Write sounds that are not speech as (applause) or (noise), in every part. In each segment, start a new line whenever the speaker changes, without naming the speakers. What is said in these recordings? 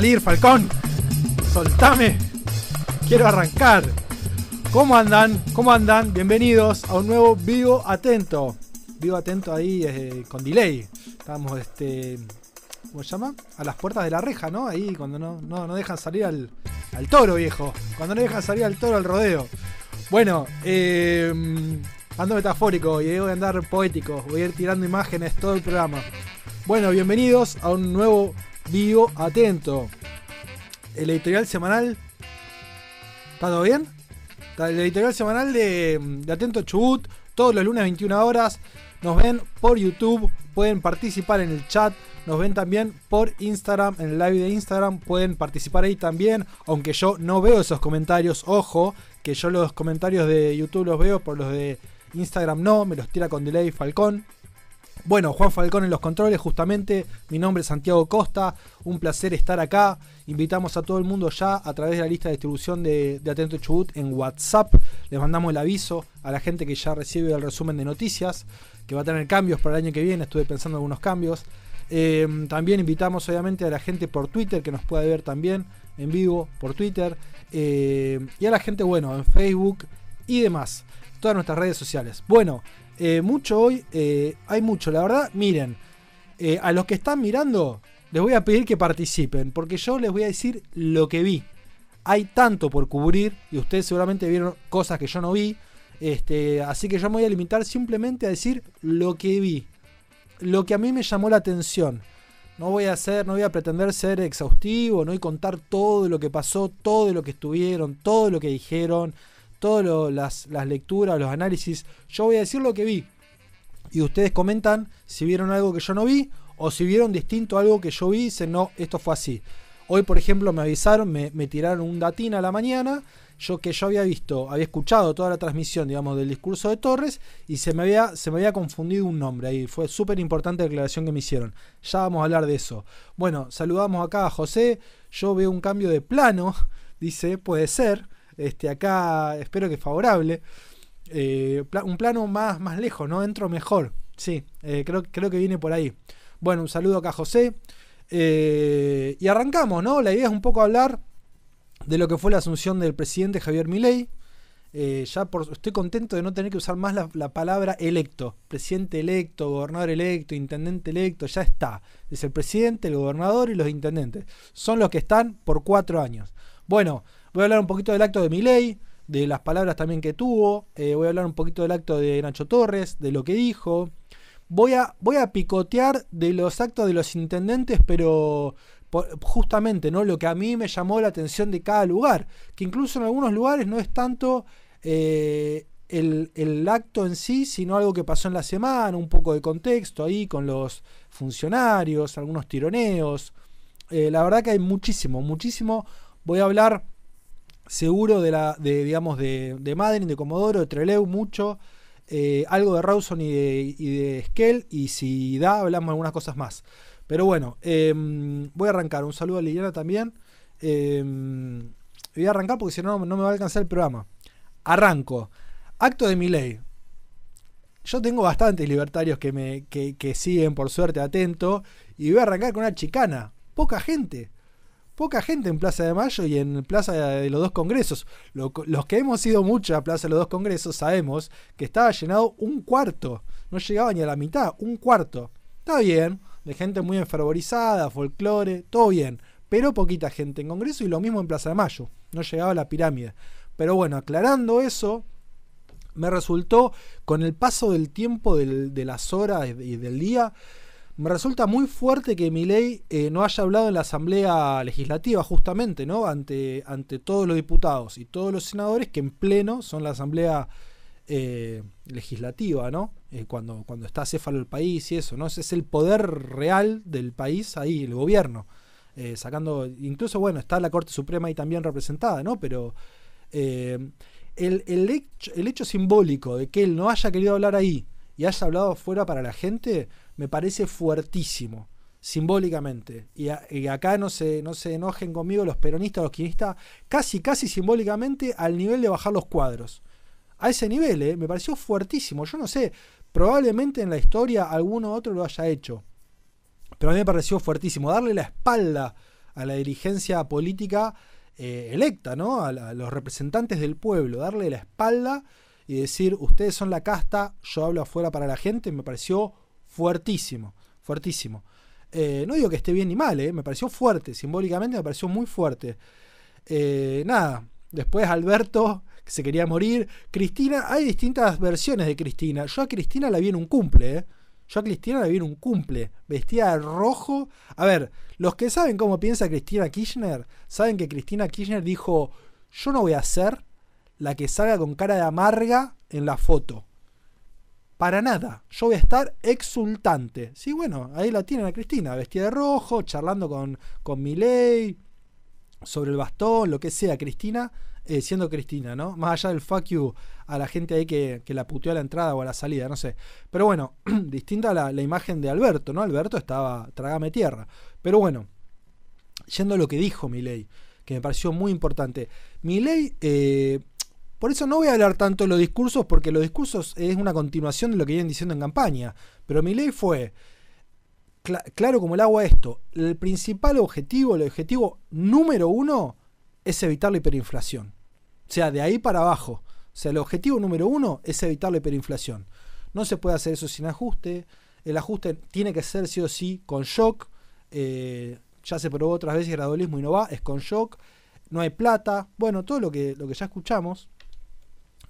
Salir, Falcón. Soltame. Quiero arrancar. ¿Cómo andan? ¿Cómo andan? Bienvenidos a un nuevo Vivo Atento. Vivo Atento ahí eh, con delay. Estamos, este. ¿Cómo se llama? A las puertas de la reja, ¿no? Ahí cuando no, no, no dejan salir al, al toro, viejo. Cuando no dejan salir al toro al rodeo. Bueno, eh, ando metafórico y voy a andar poético. Voy a ir tirando imágenes todo el programa. Bueno, bienvenidos a un nuevo Vivo Atento. El editorial semanal. ¿Está todo bien? El editorial semanal de, Atento Chubut. Todos los lunes 21 horas. Nos ven por YouTube. Pueden participar en el chat. Nos ven también por Instagram. En el live de Instagram. Pueden participar ahí también. Aunque yo no veo esos comentarios. Ojo. Que yo los comentarios de YouTube los veo. Por los de Instagram no. Me los tira con delay Falcón. Bueno, Juan Falcón en los controles, justamente. Mi nombre es Santiago Costa. Un placer estar acá. Invitamos a todo el mundo ya a través de la lista de distribución de, Atento Chubut en WhatsApp. Les mandamos el aviso a la gente que ya recibe el resumen de noticias, que va a tener cambios para el año que viene. Estuve pensando en algunos cambios. Eh, también invitamos obviamente a la gente por Twitter que nos pueda ver también en vivo por Twitter. Eh, y a la gente, bueno, en Facebook y demás. Todas nuestras redes sociales. Bueno, eh, mucho hoy, eh, hay mucho, la verdad. Miren, eh, a los que están mirando, les voy a pedir que participen, porque yo les voy a decir lo que vi. Hay tanto por cubrir y ustedes seguramente vieron cosas que yo no vi. Este, así que yo me voy a limitar simplemente a decir lo que vi. Lo que a mí me llamó la atención. No voy a hacer, no voy a pretender ser exhaustivo, no voy a contar todo lo que pasó, todo lo que estuvieron, todo lo que dijeron todas las, lecturas, los análisis. Yo voy a decir lo que vi. Y ustedes comentan si vieron algo que yo no vi o si vieron distinto algo que yo vi y dicen, no, esto fue así. Hoy, por ejemplo, me avisaron, me, me, tiraron un datín a la mañana, yo que yo había visto, había escuchado toda la transmisión, digamos, del discurso de Torres y se me había, se me había confundido un nombre ahí. Fue súper importante la declaración que me hicieron. Ya vamos a hablar de eso. Bueno, saludamos acá a José. Yo veo un cambio de plano, (laughs) dice, puede ser. Este, acá espero que favorable. Eh, un plano más, más lejos, ¿no? Entro mejor. Sí, eh, creo, creo que viene por ahí. Bueno, un saludo acá a José. Eh, y arrancamos, ¿no? La idea es un poco hablar de lo que fue la asunción del presidente Javier Milei. Ya por, estoy contento de no tener que usar más la, palabra electo. Presidente electo, gobernador electo, intendente electo, ya está. Es el presidente, el gobernador y los intendentes. Son los que están por cuatro años. Bueno, Voy a hablar un poquito del acto de Milei, de las palabras también que tuvo. Eh, voy a hablar un poquito del acto de Nacho Torres, de lo que dijo. Voy a, voy a picotear de los actos de los intendentes, pero justamente no lo que a mí me llamó la atención de cada lugar. Que incluso en algunos lugares no es tanto eh, el, el, acto en sí, sino algo que pasó en la semana, un poco de contexto ahí con los funcionarios, algunos tironeos. Eh, la verdad que hay muchísimo, muchísimo. Voy a hablar seguro de la de digamos de, de Madden, de Comodoro, de Treleu mucho, eh, algo de Rawson y de, y de Skell y si da hablamos algunas cosas más. Pero bueno, eh, voy a arrancar. Un saludo a Liliana también. Eh, voy a arrancar porque si no no me va a alcanzar el programa. Arranco. Acto de mi ley. Yo tengo bastantes libertarios que me que, que siguen por suerte atento y voy a arrancar con una chicana. Poca gente poca gente en Plaza de Mayo y en Plaza de los dos congresos. Lo, los que hemos ido mucho a Plaza de los dos congresos sabemos que estaba llenado un cuarto. No llegaba ni a la mitad, un cuarto. Está bien, de gente muy enfervorizada, folclore, todo bien. Pero poquita gente en congreso y lo mismo en Plaza de Mayo. No llegaba a la pirámide. Pero bueno, aclarando eso, me resultó con el paso del tiempo, de las horas y del día, me resulta muy fuerte que Milei eh, no haya hablado en la Asamblea Legislativa, justamente, ¿no? Ante, ante todos los diputados y todos los senadores que en pleno son la Asamblea eh, Legislativa, ¿no? Eh, cuando, cuando está céfalo el país y eso, ¿no? Ese es el poder real del país ahí, el gobierno. Eh, sacando, incluso, bueno, está la Corte Suprema ahí también representada, ¿no? Pero el, el, hecho, el hecho simbólico de que él no haya querido hablar ahí y haya hablado fuera para la gente, me parece fuertísimo, simbólicamente. Y, a, acá no se, no se enojen conmigo los peronistas, los quinistas, casi, casi simbólicamente al nivel de bajar los cuadros. A ese nivel, ¿eh? me pareció fuertísimo. Yo no sé, probablemente en la historia alguno otro lo haya hecho. Pero a mí me pareció fuertísimo. Darle la espalda a la dirigencia política eh, electa, ¿no? A, los representantes del pueblo, darle la espalda y decir, ustedes son la casta, yo hablo afuera para la gente, me pareció fuertísimo, fuertísimo. Eh, no digo que esté bien ni mal, ¿eh? me pareció fuerte, simbólicamente me pareció muy fuerte. Eh, nada, después Alberto, que se quería morir. Cristina, hay distintas versiones de Cristina. Yo a Cristina la vi en un cumple. Yo a Cristina la vi en un cumple, vestida de rojo. A ver, los que saben cómo piensa Cristina Kirchner, saben que Cristina Kirchner dijo, yo no voy a ser la que salga con cara de amarga en la foto. Para nada, yo voy a estar exultante. Sí, bueno, ahí la tienen a Cristina, vestida de rojo, charlando con, con Miley, sobre el bastón, lo que sea, Cristina, eh, siendo Cristina, ¿no? Más allá del fuck you a la gente ahí que, la puteó a la entrada o a la salida, no sé. Pero bueno, (clears throat) distinta la, la imagen de Alberto, ¿no? Alberto estaba trágame tierra. Pero bueno, yendo a lo que dijo Milei, que me pareció muy importante. Milei, eh, por eso no voy a hablar tanto de los discursos, porque los discursos es una continuación de lo que vienen diciendo en campaña. Pero Milei fue claro como el agua esto. El principal objetivo, el objetivo número uno, es evitar la hiperinflación. O sea, de ahí para abajo. O sea, el objetivo número uno es evitar la hiperinflación. No se puede hacer eso sin ajuste. El ajuste tiene que ser sí o sí con shock. Eh, ya se probó otras veces gradualismo y no va, es con shock. No hay plata. Bueno, todo lo que, lo que ya escuchamos.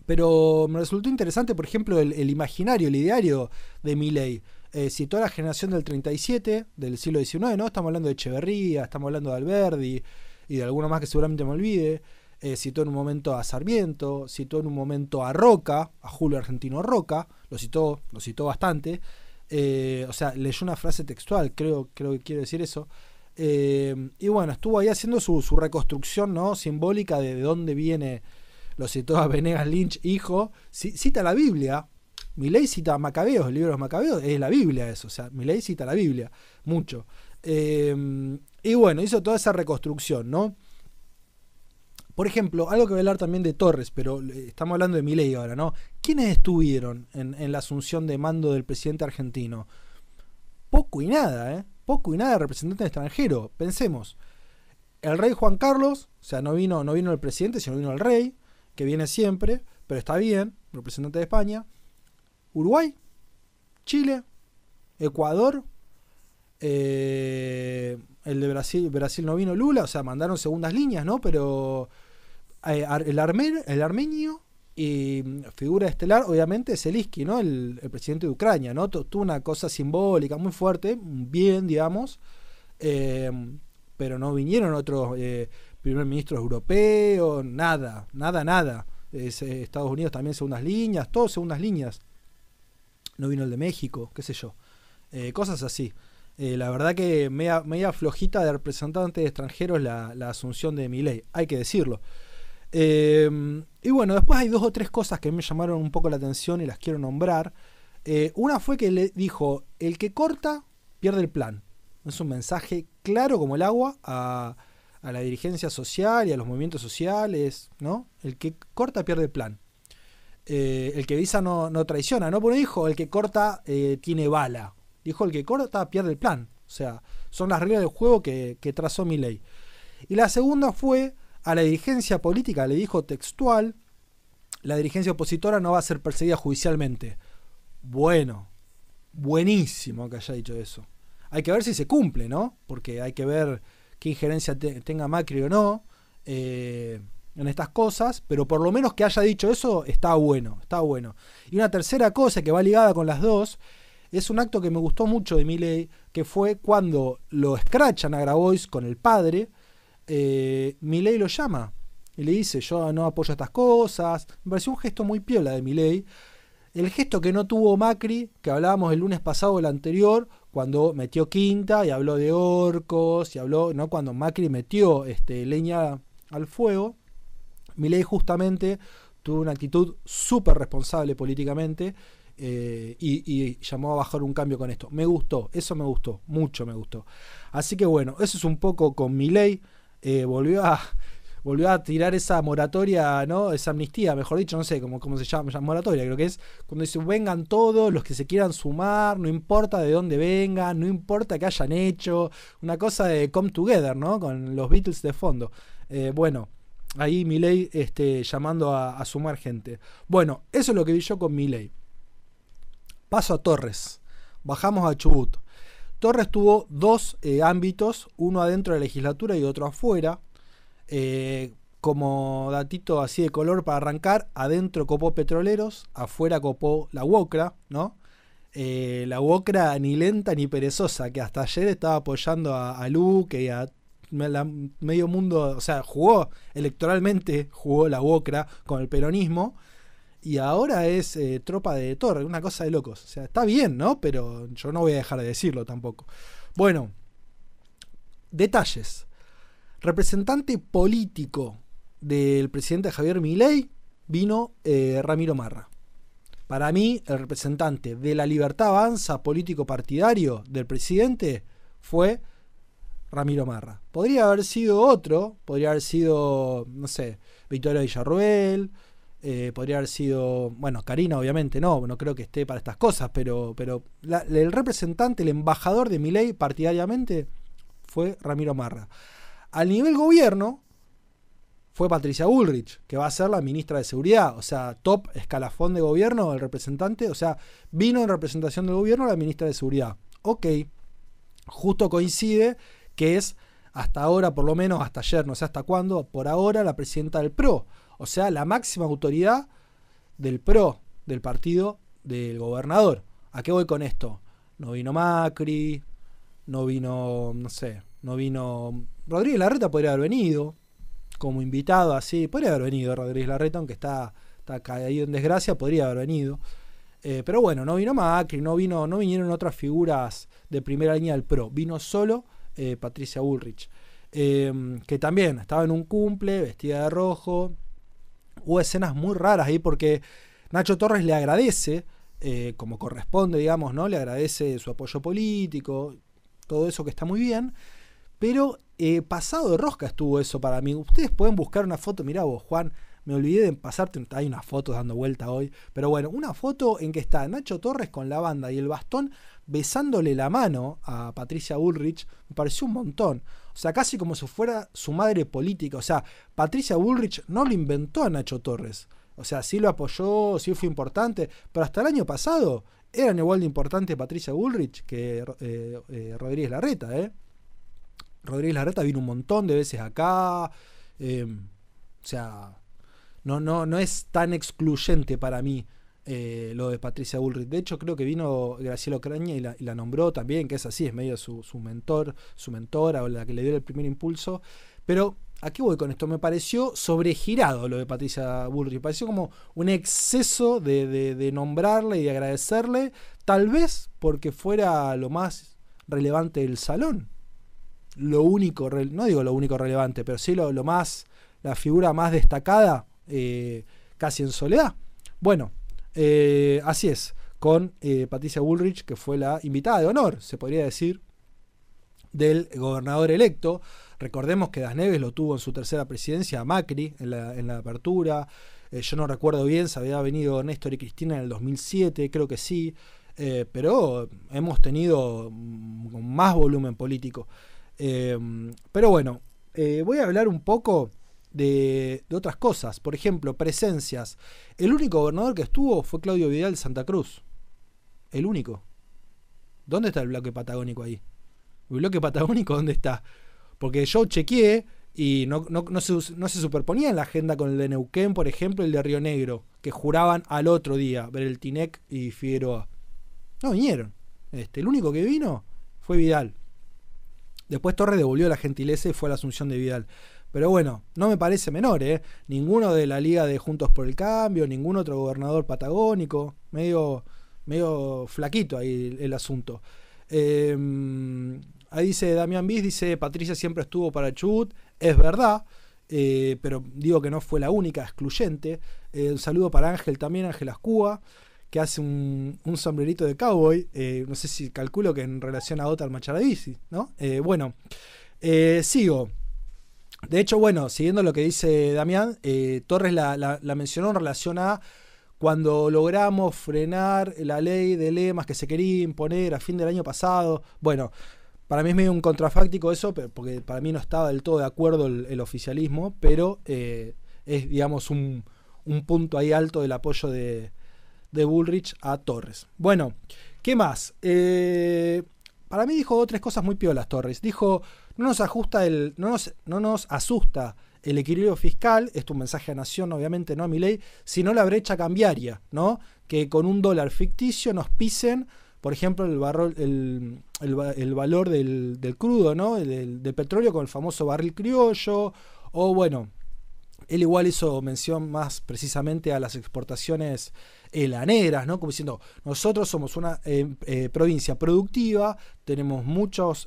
Pero me resultó interesante, por ejemplo, el, imaginario, el ideario de Milley. Eh, citó a la generación del 37, del siglo XIX, ¿no? Estamos hablando de Echeverría, estamos hablando de Alberdi y de alguno más que seguramente me olvide. Eh, citó en un momento a Sarmiento, citó en un momento a Roca, a Julio Argentino Roca, lo citó, lo citó bastante. Eh, o sea, leyó una frase textual, creo, creo que quiere decir eso. Eh, y bueno, estuvo ahí haciendo su, reconstrucción ¿no? simbólica de, dónde viene, lo citó a Venegas Lynch, hijo. cita la Biblia, Milei cita Macabeos, el libro de Macabeos, es la Biblia eso, o sea, Milei cita la Biblia, mucho. y bueno, hizo toda esa reconstrucción, ¿no? Por ejemplo, algo que hablar también de Torres, pero eh, estamos hablando de Milei ahora, ¿no? ¿Quiénes estuvieron en, la asunción de mando del presidente argentino? Poco y nada, ¿eh? Poco y nada de representante extranjero. Pensemos. El rey Juan Carlos, o sea, no vino, no vino el presidente, sino vino el rey, que viene siempre, pero está bien, representante de España. Uruguay, Chile, Ecuador, eh, el de Brasil, Brasil no vino Lula, o sea, mandaron segundas líneas, ¿no? Pero eh, el, el armenio y figura estelar, obviamente, es Zelensky, ¿no? El, presidente de Ucrania, ¿no? Tuvo una cosa simbólica muy fuerte, bien, digamos, eh, pero no vinieron otros primer ministros europeos, nada, nada, nada. Estados Unidos también segundas líneas, todos segundas líneas. No vino el de México, qué sé yo. cosas así. la verdad que media, flojita de representantes extranjeros la, asunción de Milei, hay que decirlo. Em, y bueno, después hay dos o tres cosas que me llamaron un poco la atención y las quiero nombrar. Eh, una fue que le dijo, el que corta pierde el plan. Es un mensaje claro como el agua a, la dirigencia social y a los movimientos sociales, ¿no? El que corta pierde el plan. Eh, el que visa no, traiciona, ¿no? Pero dijo, el que corta eh, tiene bala. Dijo, el que corta pierde el plan. O sea, son las reglas del juego que, que trazó mi ley. Y la segunda fue a la dirigencia política le dijo textual, la dirigencia opositora no va a ser perseguida judicialmente. Bueno, buenísimo que haya dicho eso. Hay que ver si se cumple, ¿no? Porque hay que ver qué injerencia tenga Macri o no eh, en estas cosas, pero por lo menos que haya dicho eso está bueno, está bueno. Y una tercera cosa que va ligada con las dos, es un acto que me gustó mucho de Miley, que fue cuando lo escrachan a Grabois con el padre, eh, Milei lo llama y le dice, yo no apoyo estas cosas. Me pareció un gesto muy piola de Milei. El gesto que no tuvo Macri, que hablábamos el lunes pasado, el anterior, cuando metió quinta y habló de orcos, y habló, ¿no? Cuando Macri metió este, leña al fuego, Milei justamente tuvo una actitud súper responsable políticamente eh, y, llamó a bajar un cambio con esto. Me gustó, eso me gustó, mucho me gustó. Así que bueno, eso es un poco con Milei. Eh, volvió a, volvió a tirar esa moratoria, ¿no? Esa amnistía, mejor dicho, no sé cómo, se llama, moratoria, creo que es cuando dice vengan todos los que se quieran sumar, no importa de dónde vengan, no importa qué hayan hecho, una cosa de come together, ¿no? Con los Beatles de fondo. Eh, bueno, ahí Milei este, llamando a, sumar gente. Bueno, eso es lo que vi yo con Milei. Paso a Torres. Bajamos a Chubut. Torres tuvo dos eh, ámbitos, uno adentro de la legislatura y otro afuera. Eh, como datito así de color para arrancar, adentro copó petroleros, afuera copó la UOCRA, ¿no? Eh, la UOCRA ni lenta ni perezosa, que hasta ayer estaba apoyando a, a Luque y a medio mundo, o sea, jugó electoralmente, jugó la UOCRA con el peronismo, y ahora es eh, tropa de torre, una cosa de locos. O sea, está bien, ¿no? Pero yo no voy a dejar de decirlo tampoco. Bueno, detalles. Representante político del presidente Javier Milei vino eh, Ramiro Marra. Para mí, el representante de la libertad avanza político partidario del presidente fue Ramiro Marra. Podría haber sido otro, podría haber sido, no sé, Victoria Villarruel, eh, podría haber sido, bueno, Karina obviamente no, no creo que esté para estas cosas, pero, pero el representante, el embajador de Milei partidariamente fue Ramiro Marra. Al nivel gobierno fue Patricia Bullrich, que va a ser la ministra de Seguridad, o sea, top escalafón de gobierno, el representante, o sea, vino en representación del gobierno la ministra de Seguridad. Ok, justo coincide que es hasta ahora, por lo menos hasta ayer, no sé hasta cuándo, por ahora la presidenta del PRO. O sea, la máxima autoridad del PRO, del partido del gobernador. ¿A qué voy con esto? No vino Macri, no vino, no sé, no vino... Rodríguez Larreta podría haber venido como invitado así, podría haber venido Rodríguez Larreta, aunque está, está caído en desgracia, podría haber venido. Eh, pero bueno, no vino Macri, no, vino, no vinieron otras figuras de primera línea del PRO, vino solo eh, Patricia Bullrich, eh, que también estaba en un cumple, vestida de rojo, hubo escenas muy raras ahí porque Nacho Torres le agradece, como corresponde, digamos, ¿no? Le agradece su apoyo político, todo eso que está muy bien. Pero eh, pasado de rosca estuvo eso para mí. Ustedes pueden buscar una foto, mirá vos, Juan, me olvidé de pasarte, hay unas fotos dando vuelta hoy, pero bueno, una foto en que está Nacho Torres con la banda y el bastón besándole la mano a Patricia Bullrich, me pareció un montón. O sea, casi como si fuera su madre política. O sea, Patricia Bullrich no lo inventó a Nacho Torres. O sea, sí lo apoyó, sí fue importante, pero hasta el año pasado eran igual de importante Patricia Bullrich que eh, eh, Rodríguez Larreta, ¿eh? Rodríguez Larreta vino un montón de veces acá. Em, o sea, no, no, no es tan excluyente para mí eh, lo de Patricia Bullrich. De hecho, creo que vino Graciela Ocaña y la, nombró también, que es así, es medio su, mentor, su mentora o la que le dio el primer impulso. Pero, ¿a qué voy con esto? Me pareció sobregirado lo de Patricia Bullrich. Me pareció como un exceso de, de nombrarle y de agradecerle, tal vez porque fuera lo más relevante del salón. Lo único, no digo lo único relevante, pero sí lo, más, la figura más destacada, eh, casi en soledad. Bueno, eh, así es, con eh, Patricia Bullrich, que fue la invitada de honor, se podría decir, del gobernador electo. Recordemos que Das Neves lo tuvo en su tercera presidencia, Macri, en la, apertura. Eh, yo no recuerdo bien, se había venido Néstor y Cristina en el 2007, creo que sí. pero hemos tenido más volumen político. Pero bueno, voy a hablar un poco de, otras cosas. Por ejemplo, presencias. El único gobernador que estuvo fue Claudio Vidal de Santa Cruz. El único. ¿Dónde está el bloque patagónico ahí? ¿El bloque patagónico dónde está? Porque yo chequeé y no, se, no, se, superponía en la agenda con el de Neuquén, por ejemplo, el de Río Negro, que juraban al otro día ver el Tinec y Figueroa. No vinieron. Este, el único que vino fue Vidal. Después Torres devolvió la gentileza y fue a la asunción de Vidal. Pero bueno, no me parece menor, ¿eh? Ninguno de la Liga de Juntos por el Cambio, ningún otro gobernador patagónico, medio, medio flaquito ahí el, asunto. Em, ahí dice Damián Bis, dice Patricia siempre estuvo para Chubut, es verdad, eh, pero digo que no fue la única, excluyente. Eh, un saludo para Ángel también, Ángel Ascúa, que hace un, sombrerito de cowboy, eh, no sé si calculo que en relación a Otar Macharavisi, ¿no? bueno, sigo. De hecho, bueno, siguiendo lo que dice Damián, eh, Torres la, mencionó en relación a cuando logramos frenar la ley de lemas que se quería imponer a fin del año pasado. Bueno, para mí es medio un contrafáctico eso, porque para mí no estaba del todo de acuerdo el, oficialismo, pero eh, es, digamos, un, punto ahí alto del apoyo de, de Bullrich a Torres. Bueno, ¿qué más? Eh, para mí dijo tres cosas muy piolas Torres. Dijo, no nos ajusta el, no nos, no nos asusta el equilibrio fiscal, esto es un mensaje a Nación, obviamente, no a mi ley, sino la brecha cambiaria, ¿no? Que con un dólar ficticio nos pisen, por ejemplo, el, el, valor del, crudo, ¿no? Del, del, petróleo con el famoso barril criollo, o bueno, él igual hizo mención más precisamente a las exportaciones helaneras, ¿no? Como diciendo, nosotros somos una eh, eh, provincia productiva, tenemos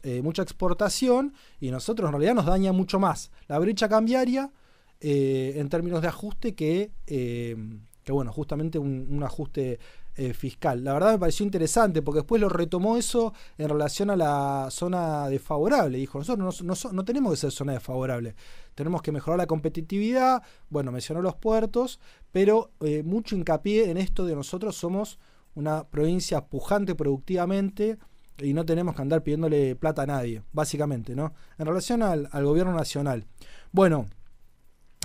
eh, mucha exportación y nosotros en realidad nos daña mucho más la brecha cambiaria en términos de ajuste que, que bueno, justamente un ajuste eh, fiscal. La verdad me pareció interesante porque después lo retomó eso en relación a la zona desfavorable. Dijo, nosotros no, tenemos que ser zona desfavorable, tenemos que mejorar la competitividad, bueno, mencionó los puertos, pero eh, mucho hincapié en esto de nosotros somos una provincia pujante productivamente y no tenemos que andar pidiéndole plata a nadie, básicamente, ¿no? En relación al, al gobierno nacional. Bueno,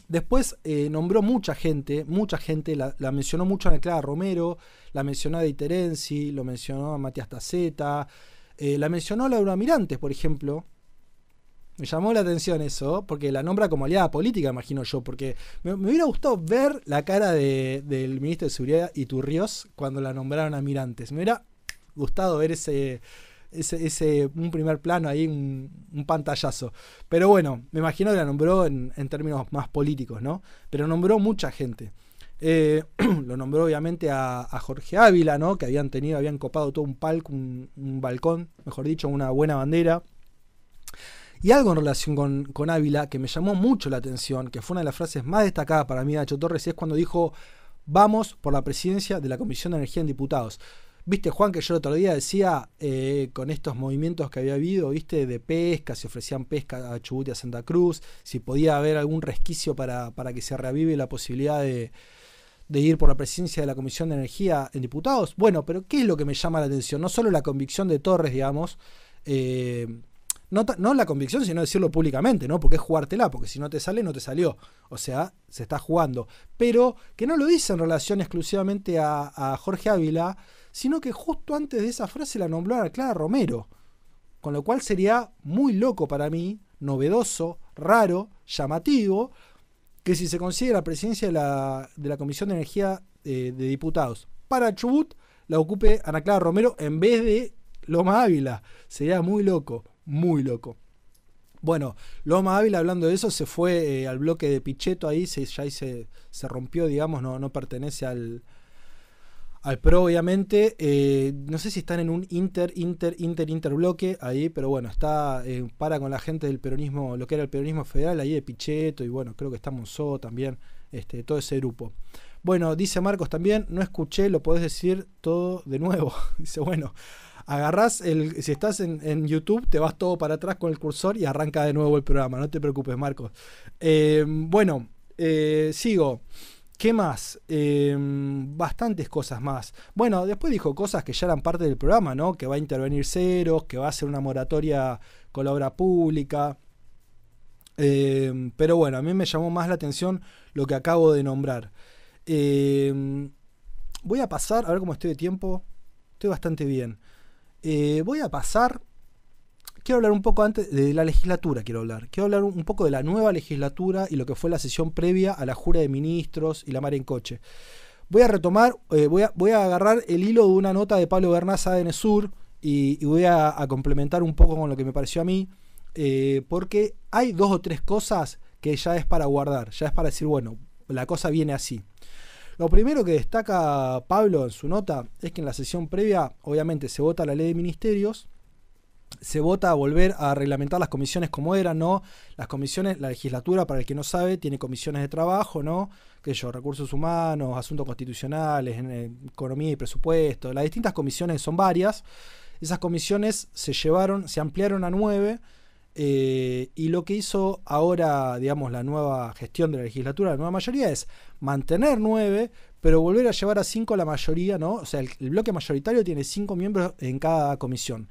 Después eh, nombró mucha gente, mucha gente, la, mencionó mucho a Neclara Romero, la mencionó a Deiterenzi, lo mencionó a Matías Taceta, eh, la mencionó a Laura Mirantes, por ejemplo. Me llamó la atención eso, porque la nombra como aliada política, imagino yo, porque me, hubiera gustado ver la cara del ministro de Seguridad Iturrios cuando la nombraron a Mirantes. Me hubiera gustado ver ese, ese, un primer plano ahí, un, pantallazo. Pero bueno, me imagino que la nombró en, términos más políticos, ¿no? Pero nombró mucha gente. Eh, (clears throat) lo nombró obviamente a, Jorge Ávila, ¿no? Que habían tenido, habían copado todo un palco, un, balcón, mejor dicho, una buena bandera. Y algo en relación con, con, Ávila que me llamó mucho la atención, que fue una de las frases más destacadas para mí de Nacho Torres, es cuando dijo, vamos por la presidencia de la Comisión de Energía en Diputados. Viste, Juan, que yo el otro día decía, eh, con estos movimientos que había habido, viste, de pesca, si ofrecían pesca a Chubut y a Santa Cruz, si podía haber algún resquicio para, para que se reavive la posibilidad de, ir por la presidencia de la Comisión de Energía en diputados. Bueno, pero ¿qué es lo que me llama la atención? No solo la convicción de Torres, digamos, eh, no, la convicción, sino decirlo públicamente, ¿no? Porque es jugártela, porque si no te sale, no te salió. O sea, se está jugando. Pero que no lo dice en relación exclusivamente a Jorge Ávila, sino que justo antes de esa frase la nombró a Clara Romero. Con lo cual sería muy loco para mí, novedoso, raro, llamativo, que si se consigue la presidencia de la, Comisión de Energía de, Diputados para Chubut, la ocupe Ana Clara Romero en vez de Loma Ávila. Sería muy loco, muy loco. Bueno, Loma Ávila, hablando de eso, se fue eh, al bloque de Pichetto ahí, se, ya ahí se, se rompió, digamos, no, no pertenece al, al PRO, obviamente. Eh, no sé si están en un inter, inter, inter, inter bloque ahí, pero bueno, está eh, para con la gente del peronismo, lo que era el peronismo federal, ahí de Pichetto, y bueno, creo que está Monzó también, este, todo ese grupo. Bueno, dice Marcos también, no escuché, lo podés decir todo de nuevo. (laughs) dice, bueno, agarrás el. Si estás en, YouTube, te vas todo para atrás con el cursor y arranca de nuevo el programa. No te preocupes, Marcos. Eh, bueno, sigo. ¿Qué más? Em, bastantes cosas más. Bueno, después dijo cosas que ya eran parte del programa, ¿no? Que va a intervenir ceros, que va a hacer una moratoria con la obra pública. Em, pero bueno, a mí me llamó más la atención lo que acabo de nombrar. Em, voy a pasar, a ver cómo estoy de tiempo. Estoy bastante bien. Eh, voy a pasar quiero hablar un poco antes de la legislatura, quiero hablar. Quiero hablar un poco de la nueva legislatura y lo que fue la sesión previa a la jura de ministros y la mar en coche. Voy a retomar, eh, voy, a, voy, a, agarrar el hilo de una nota de Pablo Bernaz ADN Sur y, voy a, complementar un poco con lo que me pareció a mí, eh, porque hay dos o tres cosas que ya es para guardar, ya es para decir, bueno, la cosa viene así. Lo primero que destaca Pablo en su nota es que en la sesión previa, obviamente, se vota la ley de ministerios, se vota a volver a reglamentar las comisiones como eran, ¿no? Las comisiones, la legislatura, para el que no sabe, tiene comisiones de trabajo, ¿no? Que yo, recursos humanos, asuntos constitucionales, economía y presupuesto. Las distintas comisiones son varias. Esas comisiones se llevaron, se ampliaron a nueve Eh, y lo que hizo ahora, digamos, la nueva gestión de la legislatura, la nueva mayoría, es mantener nueve, pero volver a llevar a cinco la mayoría, ¿no? O sea, el, el bloque mayoritario tiene cinco miembros en cada comisión.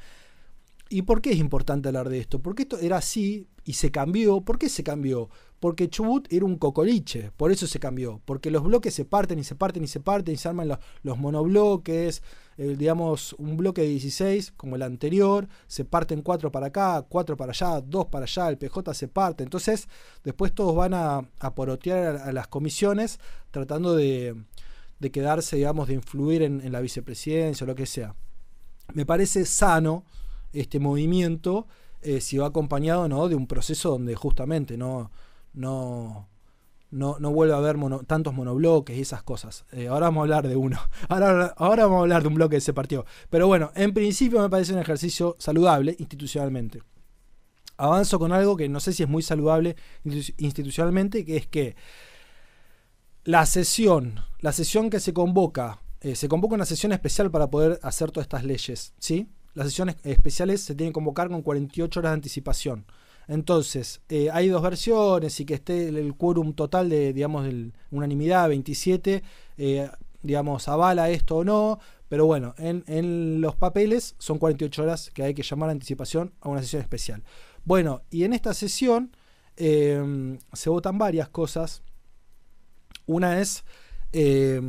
¿Y por qué es importante hablar de esto? Porque esto era así y se cambió. ¿Por qué se cambió? Porque Chubut era un cocoliche, por eso se cambió. Porque los bloques se parten y se parten y se parten y se arman los, monobloques. Eh, digamos, un bloque de 16 como el anterior, se parten cuatro para acá, cuatro para allá, dos para allá, el PJ se parte. Entonces, después todos van a, a porotear a, las comisiones tratando de, quedarse, digamos, de influir en la vicepresidencia o lo que sea. Me parece sano este movimiento eh, si va acompañado ¿no? de un proceso donde justamente no, no, no, no vuelve a haber tantos monobloques y esas cosas. Eh, ahora vamos a hablar de uno. (laughs) Ahora, ahora vamos a hablar de un bloque de ese partido. Pero bueno, en principio me parece un ejercicio saludable institucionalmente. Avanzo con algo que no sé si es muy saludable institucionalmente, que es que la sesión, la sesión que se convoca, eh, se convoca una sesión especial para poder hacer todas estas leyes, ¿sí? Las sesiones especiales se tienen que convocar con 48 horas de anticipación. Entonces, eh, hay dos versiones y que esté el, quórum total de, digamos, de unanimidad, 27, eh, digamos, avala esto o no. Pero bueno, en, los papeles son 48 horas que hay que llamar a anticipación a una sesión especial. Bueno, y en esta sesión eh, se votan varias cosas. Una es eh,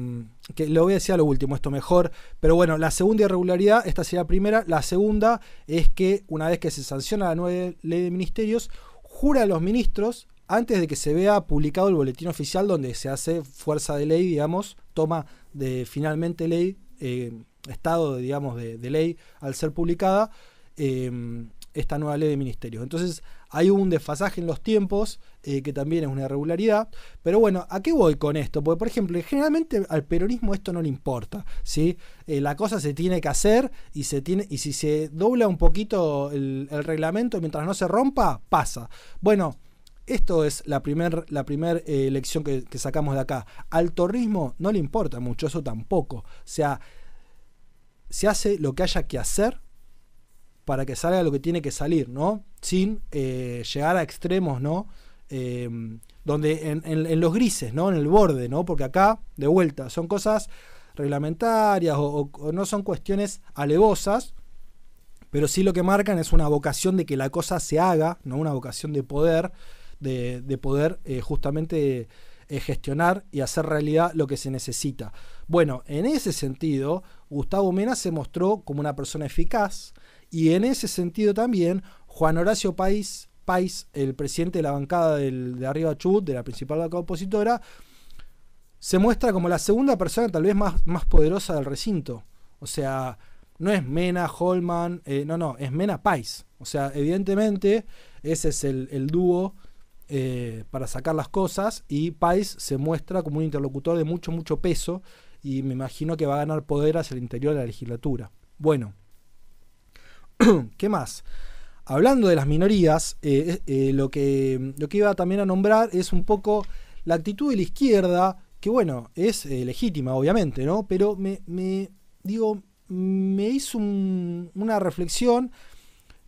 que lo voy a decir a lo último, esto mejor. Pero bueno, la segunda irregularidad, esta sería la primera. La segunda es que una vez que se sanciona la nueva ley de ministerios, jura a los ministros antes de que se vea publicado el boletín oficial donde se hace fuerza de ley, digamos, toma de finalmente ley, eh, estado, digamos, de, ley al ser publicada. Eh, esta nueva ley de ministerios. Entonces hay un desfasaje en los tiempos eh, que también es una irregularidad. Pero bueno, ¿a qué voy con esto? Porque, por ejemplo, generalmente al peronismo esto no le importa. ¿sí? Eh, la cosa se tiene que hacer y, se tiene, y si se dobla un poquito el, reglamento mientras no se rompa, pasa. Bueno. Esto es la primera la primer, eh, lección que, que sacamos de acá. Al torrismo no le importa mucho, eso tampoco. O sea, se hace lo que haya que hacer para que salga lo que tiene que salir, ¿no? Sin eh, llegar a extremos, ¿no? Em, donde en, los grises, ¿no? En el borde, ¿no? Porque acá, de vuelta, son cosas reglamentarias o, no son cuestiones alevosas, pero sí lo que marcan es una vocación de que la cosa se haga, ¿no? Una vocación de poder, de, poder eh, justamente eh, gestionar y hacer realidad lo que se necesita. Bueno, en ese sentido, Gustavo Mena se mostró como una persona eficaz, y en ese sentido también, Juan Horacio País, País el presidente de la bancada de Arriba Chubut, de la principal bancada opositora, se muestra como la segunda persona tal vez más, más poderosa del recinto. O sea, no es Mena, Holman, eh, no, no, es Mena País. O sea, evidentemente ese es el, dúo eh, para sacar las cosas y País se muestra como un interlocutor de mucho, mucho peso y me imagino que va a ganar poder hacia el interior de la legislatura. Bueno, (clears throat) ¿Qué más? Hablando de las minorías, eh, eh, lo, que, lo que iba también a nombrar es un poco la actitud de la izquierda, que bueno, es eh, legítima, obviamente, ¿no? Pero me, digo, me hizo una reflexión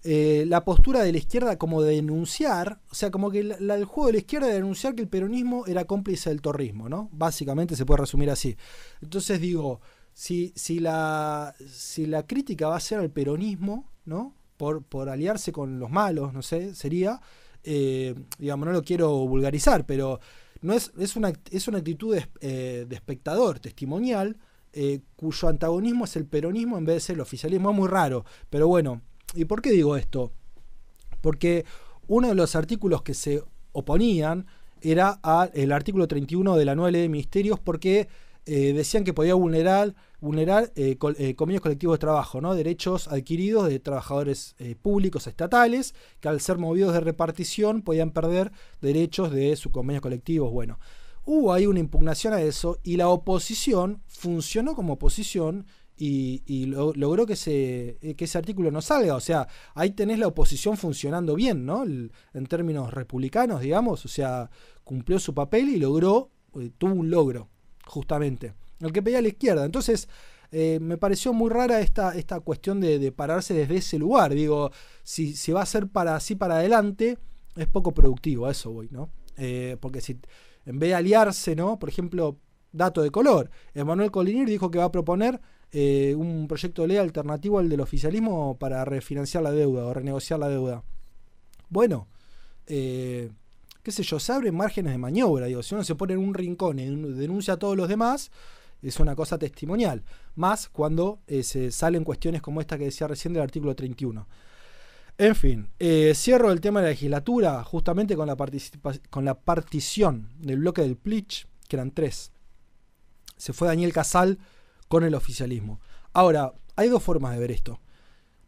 la postura de la izquierda como de denunciar, o sea, como que el juego de la izquierda de denunciar que el peronismo era cómplice del torrismo, ¿no? Básicamente se puede resumir así. Entonces digo, si, si, la, si la crítica va a ser al peronismo, ¿no? Por, aliarse con los malos, no sé, sería, eh, digamos, no lo quiero vulgarizar, pero no es, es, una, es una actitud de, eh, espectador, testimonial, eh, cuyo antagonismo es el peronismo en vez de ser el oficialismo. Es muy raro, pero bueno, ¿y por qué digo esto? Porque uno de los artículos que se oponían era el artículo 31 de la nueva ley de ministerios porque decían que podía vulnerar vulnerar eh, eh, convenios colectivos de trabajo, ¿no? derechos adquiridos de trabajadores eh, públicos estatales que al ser movidos de repartición podían perder derechos de sus convenios colectivos. Bueno, hubo ahí una impugnación a eso y la oposición funcionó como oposición y, logró que ese artículo no salga. O sea, ahí tenés la oposición funcionando bien, ¿no? en términos republicanos, digamos. O sea, cumplió su papel y logró, tuvo un logro, justamente el que pedía la izquierda. Entonces, Eh, me pareció muy rara esta, esta cuestión de, pararse desde ese lugar. Digo, si, si, va a ser para así para adelante, es poco productivo, a eso voy, ¿no? Eh, porque si en vez de aliarse, ¿no? Por ejemplo, dato de color, Emanuel Colinir dijo que va a proponer eh, un proyecto de ley alternativo al del oficialismo para refinanciar la deuda o renegociar la deuda. Bueno, qué sé yo, se abren márgenes de maniobra, digo, si uno se pone en un rincón y denuncia a todos los demás, es una cosa testimonial, más cuando eh, se salen cuestiones como esta que decía recién del artículo 31. En fin, eh, cierro el tema de la legislatura justamente con la, con la partición del bloque del Plich, que eran tres. Se fue Daniel Casal con el oficialismo. Ahora, hay dos formas de ver esto.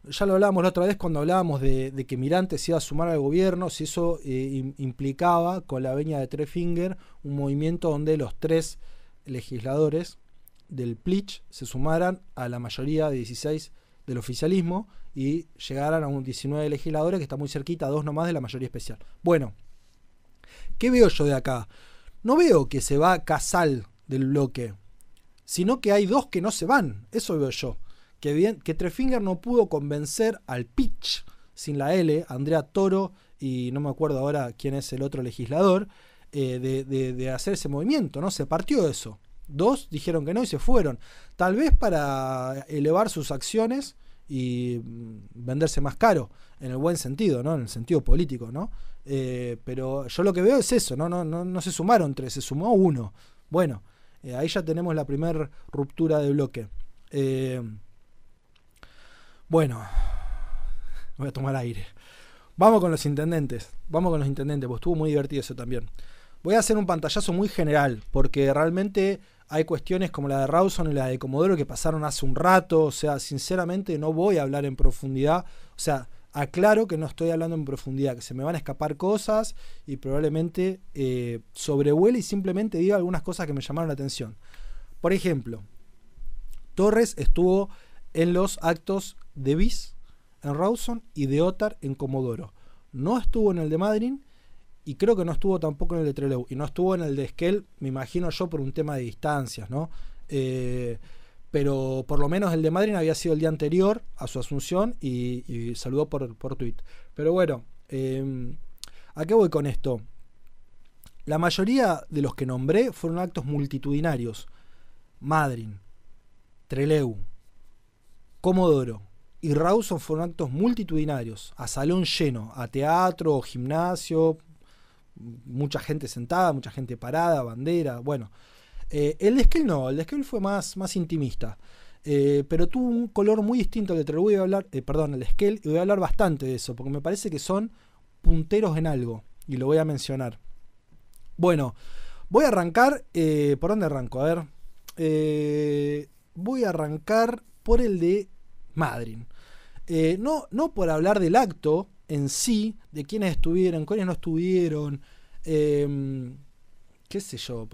Ya lo hablábamos la otra vez cuando hablábamos de, que Mirante se iba a sumar al gobierno, si eso eh, implicaba con la veña de Trefinger un movimiento donde los tres legisladores del Plich se sumaran a la mayoría de 16 del oficialismo y llegaran a un 19 legisladores que está muy cerquita, dos nomás de la mayoría especial. Bueno, ¿qué veo yo de acá? No veo que se va Casal del bloque, sino que hay dos que no se van, eso veo yo. Que, bien, que Trefinger no pudo convencer al Pitch sin la L, Andrea Toro y no me acuerdo ahora quién es el otro legislador, eh, de, de hacer ese movimiento, ¿no? Se partió eso. Dos dijeron que no y se fueron. Tal vez para elevar sus acciones y mm, venderse más caro, en el buen sentido, ¿no? En el sentido político, ¿no? Eh, pero yo lo que veo es eso, ¿no? No, no, no se sumaron tres, se sumó uno. Bueno, eh, ahí ya tenemos la primera ruptura de bloque. Bueno, voy a tomar aire. Vamos con los intendentes. Vamos con los intendentes, pues estuvo muy divertido eso también. Voy a hacer un pantallazo muy general, porque realmente hay cuestiones como la de Rawson y la de Comodoro que pasaron hace un rato. O sea, sinceramente no voy a hablar en profundidad. O sea, aclaro que no estoy hablando en profundidad, que se me van a escapar cosas y probablemente eh, sobrevuele y simplemente diga algunas cosas que me llamaron la atención. Por ejemplo, Torres estuvo en los actos de Bis en Rawson y de Otar en Comodoro. No estuvo en el de Madrid y creo que no estuvo tampoco en el de Trelew. Y no estuvo en el de Esquel, me imagino yo, por un tema de distancias, ¿no? Eh, pero por lo menos el de Madrid había sido el día anterior a su asunción y, saludó por, por tweet. Pero bueno, em, ¿a qué voy con esto? La mayoría de los que nombré fueron actos multitudinarios. Madrid, Treleu, Comodoro y Rawson fueron actos multitudinarios, a salón lleno, a teatro, gimnasio, mucha gente sentada, mucha gente parada, bandera, bueno. Eh, el de Esquel no, el de Esquel fue más, más intimista. Eh, pero tuvo un color muy distinto te lo voy a hablar, eh, perdón, el de Esquel, y voy a hablar bastante de eso, porque me parece que son punteros en algo, y lo voy a mencionar. Bueno, voy a arrancar, ¿por dónde arranco? A ver, voy a arrancar por el de Madrid. No, no por hablar del acto, en sí, de quiénes estuvieron, quiénes no estuvieron, em, qué sé yo.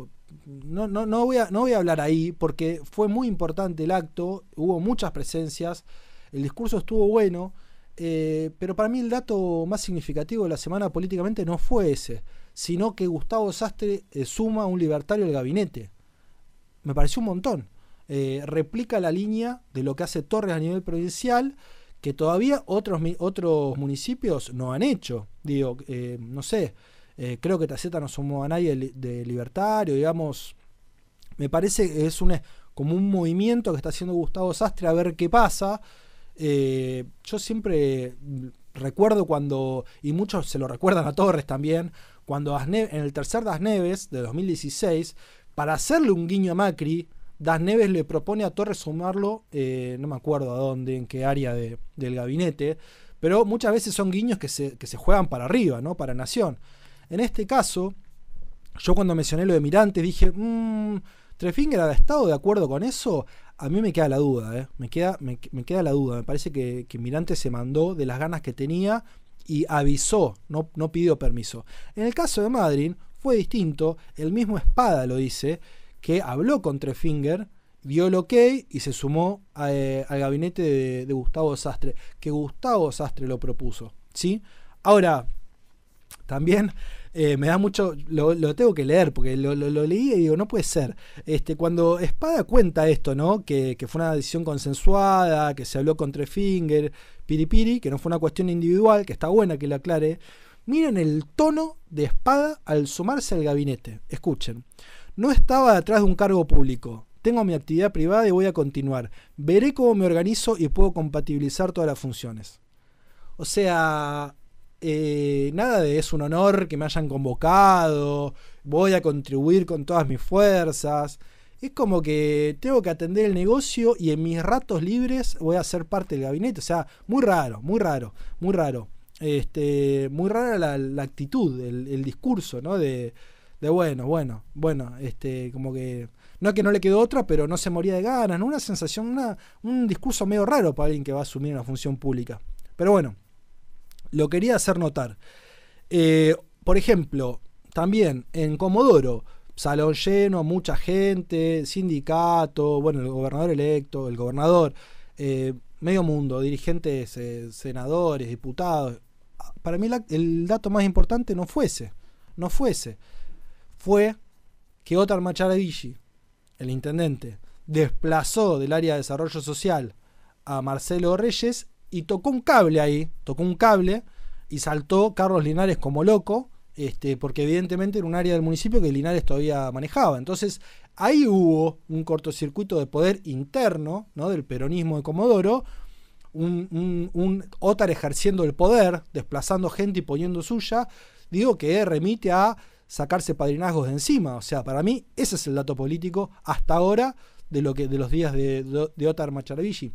No, no, no, voy a, no voy a hablar ahí porque fue muy importante el acto, hubo muchas presencias, el discurso estuvo bueno, eh, pero para mí el dato más significativo de la semana políticamente no fue ese, sino que Gustavo Sastre eh, suma un libertario al gabinete. Me pareció un montón. Eh, replica la línea de lo que hace Torres a nivel provincial que todavía otros, otros municipios no han hecho. Digo, eh, no sé, eh, creo que Taceta no sumó a nadie de, libertario, digamos. Me parece que es un, como un movimiento que está haciendo Gustavo Sastre a ver qué pasa. Eh, yo siempre recuerdo cuando, y muchos se lo recuerdan a Torres también, cuando en el tercer Das Neves de 2016, para hacerle un guiño a Macri, Das Neves le propone a Torres sumarlo, eh, no me acuerdo a dónde, en qué área del gabinete, pero muchas veces son guiños que se, juegan para arriba, ¿no? Para Nación. En este caso, yo cuando mencioné lo de Mirantes dije, mmm, ¿Trefinger ha estado de acuerdo con eso? A mí me queda la duda, ¿eh? me, queda, me, queda la duda. Me parece que, que Mirantes se mandó de las ganas que tenía y avisó, no, no pidió permiso. En el caso de Madrid fue distinto, el mismo Espada lo dice, que habló con Trefinger, dio el ok y se sumó eh, al gabinete de, Gustavo Sastre, que Gustavo Sastre lo propuso. ¿sí? Ahora, también Eh, me da mucho, lo, tengo que leer porque lo, leí y digo, no puede ser. Este, cuando Espada cuenta esto, ¿no? Que, fue una decisión consensuada, que se habló con Trefinger, Piripiri, que no fue una cuestión individual, que está buena que le aclare. Miren el tono de Espada al sumarse al gabinete. Escuchen. No estaba detrás de un cargo público. Tengo mi actividad privada y voy a continuar. Veré cómo me organizo y puedo compatibilizar todas las funciones. O sea, eh, nada de es un honor que me hayan convocado, voy a contribuir con todas mis fuerzas. Es como que tengo que atender el negocio y en mis ratos libres voy a ser parte del gabinete. O sea, muy raro, muy raro, muy raro. Este, muy rara la, actitud, el, discurso, ¿no? De, de, bueno, bueno, bueno, este, como que. No que no le quedó otra, pero no se moría de ganas, ¿no? Una sensación, una, un discurso medio raro para alguien que va a asumir una función pública. Pero bueno, lo quería hacer notar. Eh, por ejemplo, también en Comodoro, salón lleno, mucha gente, sindicato, bueno, el gobernador electo, el gobernador, eh, medio mundo, dirigentes, eh, senadores, diputados. Para mí el dato más importante no fuese, no fuese, fue que Otar Macharavigi, el intendente, desplazó del área de desarrollo social a Marcelo Reyes y tocó un cable ahí, tocó un cable y saltó Carlos Linares como loco, este, porque evidentemente era un área del municipio que Linares todavía manejaba. Entonces ahí hubo un cortocircuito de poder interno ¿no? del peronismo de Comodoro, un, un, un Otar ejerciendo el poder, desplazando gente y poniendo suya, digo que remite a sacarse padrinazgos de encima. O sea, para mí ese es el dato político hasta ahora de, lo que, de los días de, de, Otar Macharavigi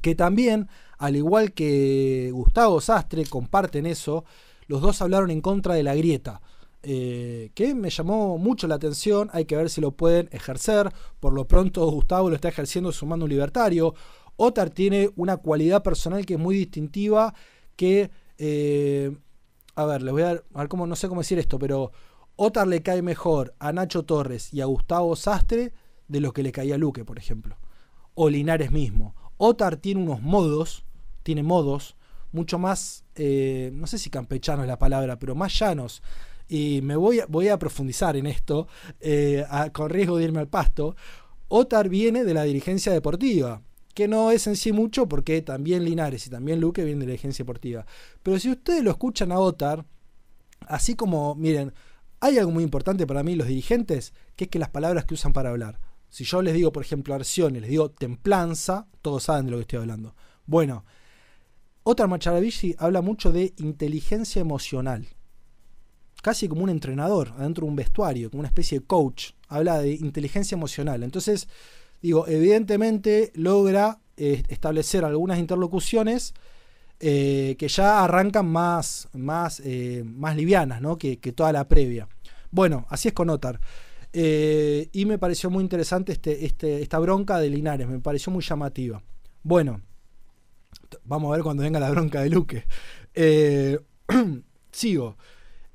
que también, al igual que Gustavo Sastre, comparten eso, los dos hablaron en contra de la grieta. Eh, que me llamó mucho la atención, hay que ver si lo pueden ejercer, por lo pronto Gustavo lo está ejerciendo sumando un libertario, Otar tiene una cualidad personal que es muy distintiva, que, eh, a ver, les voy a, a ver cómo, no sé cómo decir esto, pero Otar le cae mejor a Nacho Torres y a Gustavo Sastre de lo que le caía a Luque, por ejemplo, o Linares mismo, Otar tiene unos modos, tiene modos mucho más, eh, no sé si campechano es la palabra, pero más llanos. Y me voy a, voy a profundizar en esto, eh, con riesgo de irme al pasto. Otar viene de la dirigencia deportiva, que no es en sí mucho porque también Linares y también Luque vienen de la dirigencia deportiva. Pero si ustedes lo escuchan a Otar, así como, miren, hay algo muy importante para mí, los dirigentes, que es que las palabras que usan para hablar. Si yo les digo, por ejemplo, Arciones, les digo templanza, todos saben de lo que estoy hablando. Bueno, otra Macharavigi habla mucho de inteligencia emocional. Casi como un entrenador adentro de un vestuario, como una especie de coach. Habla de inteligencia emocional. Entonces, digo, evidentemente logra eh, establecer algunas interlocuciones eh, que ya arrancan más, más, eh, más livianas ¿no? que, que, toda la previa. Bueno, así es con Otar. Y me pareció muy interesante este, este, esta bronca de Linares, me pareció muy llamativa. Bueno, vamos a ver cuando venga la bronca de Luque. (clears throat) Sigo.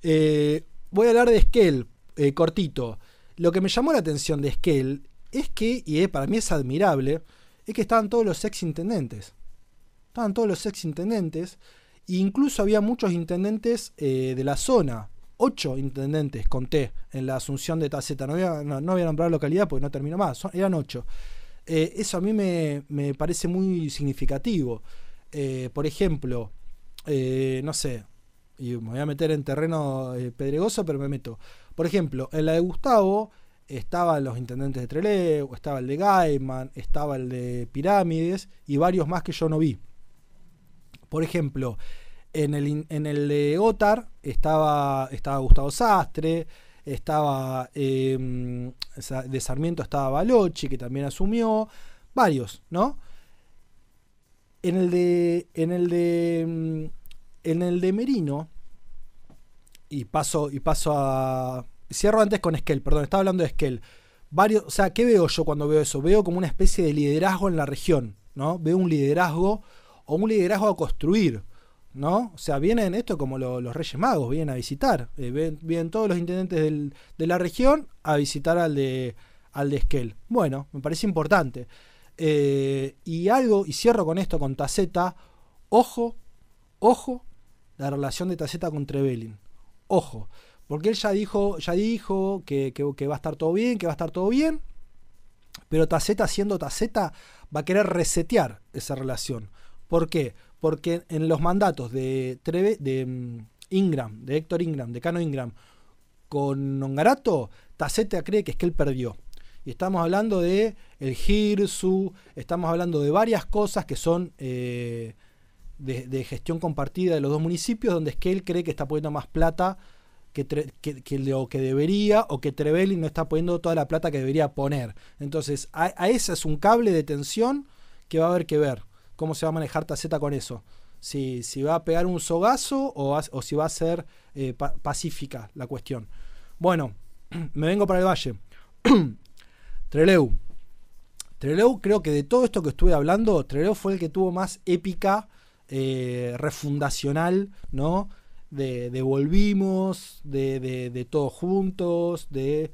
Voy a hablar de Esquel, cortito. Lo que me llamó la atención de Esquel es que, y para mí es admirable, es que estaban todos los ex intendentes. Estaban todos los ex intendentes. E incluso había muchos intendentes de la zona ocho intendentes, conté, en la asunción de Taceta. No voy a, no, nombrar localidad porque no termino más, eran ocho. Eh, eso a mí me, parece muy significativo. Eh, por ejemplo, eh, no sé, y me voy a meter en terreno pedregoso, pero me meto. Por ejemplo, en la de Gustavo estaban los intendentes de Trelew, estaba el de Gaiman, estaba el de Pirámides y varios más que yo no vi. Por ejemplo, en el, en el de Otar estaba, estaba Gustavo Sastre, estaba em, de Sarmiento estaba Balochi, que también asumió, varios, ¿no? En el de. En el de. Em, en el de Merino. Y paso, y paso a. Cierro antes con Esquel, perdón, estaba hablando de Esquel. Varios, o sea, ¿qué veo yo cuando veo eso? Veo como una especie de liderazgo en la región, ¿no? Veo un liderazgo o un liderazgo a construir. ¿no? O sea, vienen esto como los Reyes Magos, vienen a visitar. Eh, vienen todos los intendentes de la región a visitar al de, al de Esquel. Bueno, me parece importante. Eh, y algo, y cierro con esto, con Taceta. Ojo, ojo, la relación de Taceta con Trevelin. Ojo, Porque él ya dijo, ya dijo que, que, va a estar todo bien, que va a estar todo bien. Pero Taceta, siendo Taceta, va a querer resetear esa relación. ¿Por qué? Porque en los mandatos de, Treve, de mm, Ingram, de Héctor Ingram, de Cano Ingram, con Ongarato, Taceta cree que es que él perdió. Y estamos hablando de el Girsu, estamos hablando de varias cosas que son eh, de, gestión compartida de los dos municipios, donde es que él cree que está poniendo más plata que, que, lo que debería, o que Trevelli no está poniendo toda la plata que debería poner. Entonces, a, ese es un cable de tensión que va a haber que ver cómo se va a manejar Taceta con eso. Si, si va a pegar un sogazo o, o si va a ser eh, pacífica la cuestión. Bueno, (clears throat) me vengo para el valle. (clears throat) Treleu. Treleu creo que de todo esto que estuve hablando, Treleu fue el que tuvo más épica eh, refundacional, ¿no? De, de volvimos, de, de, todos juntos, de...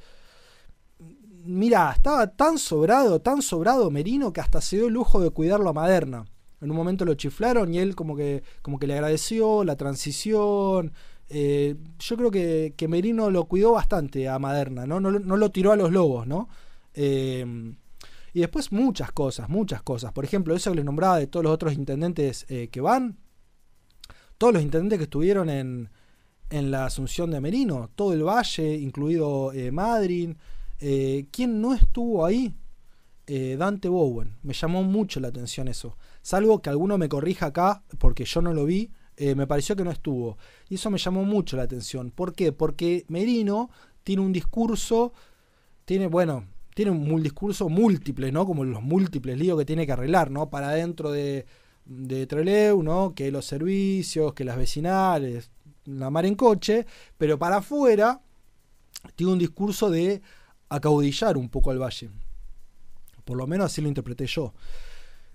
Mira, estaba tan sobrado, tan sobrado Merino que hasta se dio el lujo de cuidarlo a Maderna. En un momento lo chiflaron y él como que, como que le agradeció la transición. Eh, yo creo que, que, Merino lo cuidó bastante a Maderna, ¿no? No, no lo tiró a los lobos, ¿no? Eh, y después muchas cosas, muchas cosas. Por ejemplo, eso que les nombraba de todos los otros intendentes eh, que van. Todos los intendentes que estuvieron en, en la Asunción de Merino. Todo el valle, incluido eh, Madryn. Eh, ¿Quién no estuvo ahí? Dante Bowen. Me llamó mucho la atención eso. Salvo que alguno me corrija acá, porque yo no lo vi. me pareció que no estuvo. Y eso me llamó mucho la atención. ¿Por qué? Porque Merino tiene un discurso. Tiene, bueno, tiene un discurso múltiple, ¿no? Como los múltiples líos que tiene que arreglar, ¿no? Para dentro de, de Treleu, ¿no? Que los servicios, que las vecinales, la mar en coche, pero para afuera tiene un discurso de acaudillar un poco al valle. Por lo menos así lo interpreté yo.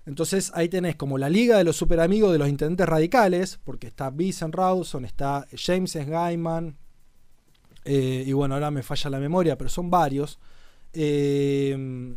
Entonces ahí tenés como la liga de los super amigos de los intendentes radicales, porque está Vincent Rawson, está James Gaiman, eh, y bueno, ahora me falla la memoria, pero son varios. Eh,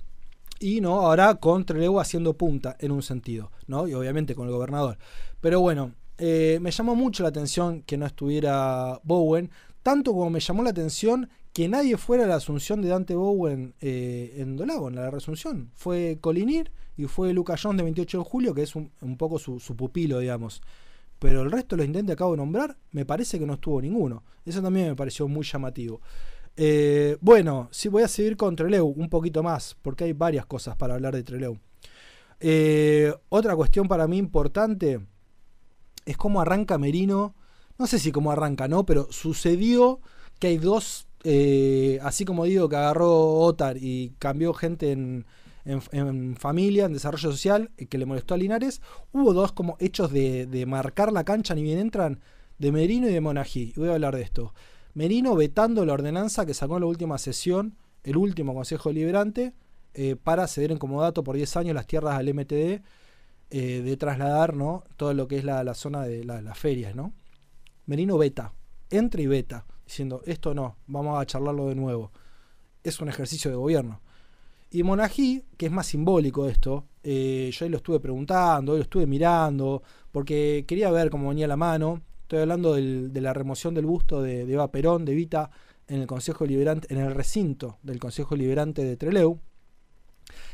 y no, ahora con Trelew haciendo punta en un sentido, ¿no? Y obviamente con el gobernador. Pero bueno, eh, me llamó mucho la atención que no estuviera Bowen, tanto como me llamó la atención que nadie fuera a la asunción de Dante Bowen eh, en Dolago, en la resunción. Fue Colinir y fue Luca Jones de 28 de julio, que es un, poco su, su, pupilo, digamos. Pero el resto de los intentes que acabo de nombrar, me parece que no estuvo ninguno. Eso también me pareció muy llamativo. Eh, bueno, sí voy a seguir con Treleu un poquito más, porque hay varias cosas para hablar de Treleu. Eh, otra cuestión para mí importante es cómo arranca Merino. No sé si cómo arranca, ¿no? Pero sucedió que hay dos, eh, así como digo que agarró Otar y cambió gente en, familia, en desarrollo social, que le molestó a Linares, hubo dos como hechos de, de marcar la cancha, ni bien entran, de Merino y de Monají. Voy a hablar de esto. Merino vetando la ordenanza que sacó en la última sesión el último Consejo Deliberante eh, para ceder en comodato por 10 años las tierras al MTD eh, de trasladar ¿no? todo lo que es la, zona de las ferias. ¿no? Merino veta, entra y veta, diciendo esto no, vamos a charlarlo de nuevo. Es un ejercicio de gobierno. Y Monají, que es más simbólico esto, eh, yo ahí lo estuve preguntando, lo estuve mirando, porque quería ver cómo venía la mano. Estoy hablando de la remoción del busto de, Eva Perón, de Vita, en el Consejo Liberante, en el recinto del Consejo Liberante de Treleu,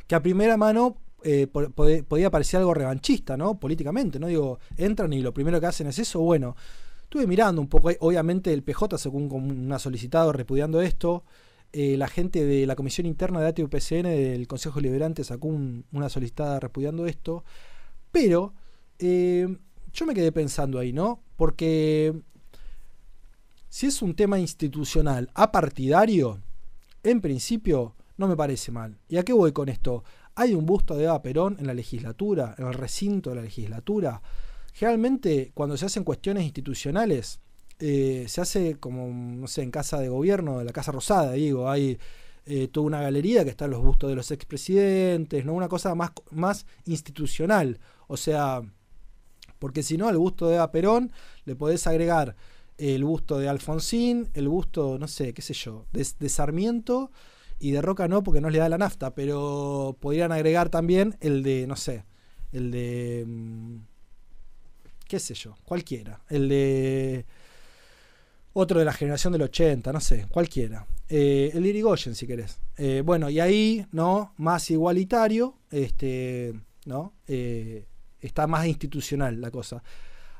que a primera mano eh, podía parecer algo revanchista, ¿no? Políticamente, ¿no? Digo, entran y lo primero que hacen es eso. Bueno, estuve mirando un poco, obviamente el PJ según una solicitado repudiando esto. Eh, la gente de la Comisión Interna de ATUPCN del Consejo Liberante sacó una solicitada repudiando esto. Pero eh, yo me quedé pensando ahí, ¿no? Porque si es un tema institucional apartidario, en principio no me parece mal. ¿Y a qué voy con esto? Hay un busto de Eva Perón en la legislatura, en el recinto de la legislatura. Generalmente, cuando se hacen cuestiones institucionales, eh, se hace como, no sé, en casa de gobierno, en la Casa Rosada, digo, hay eh, toda una galería que están los bustos de los expresidentes, ¿no? Una cosa más, más institucional. O sea, porque si no, al busto de Eva Perón le podés agregar el busto de Alfonsín, el busto, no sé, qué sé yo, de, Sarmiento y de Roca no, porque no le da la nafta, pero podrían agregar también el de, no sé, el de. Mm, qué sé yo, cualquiera. El de. otro de la generación del 80, no sé, cualquiera. Eh, el Irigoyen, si querés. Eh, bueno, y ahí, ¿no? Más igualitario, este, ¿no? Eh, está más institucional la cosa.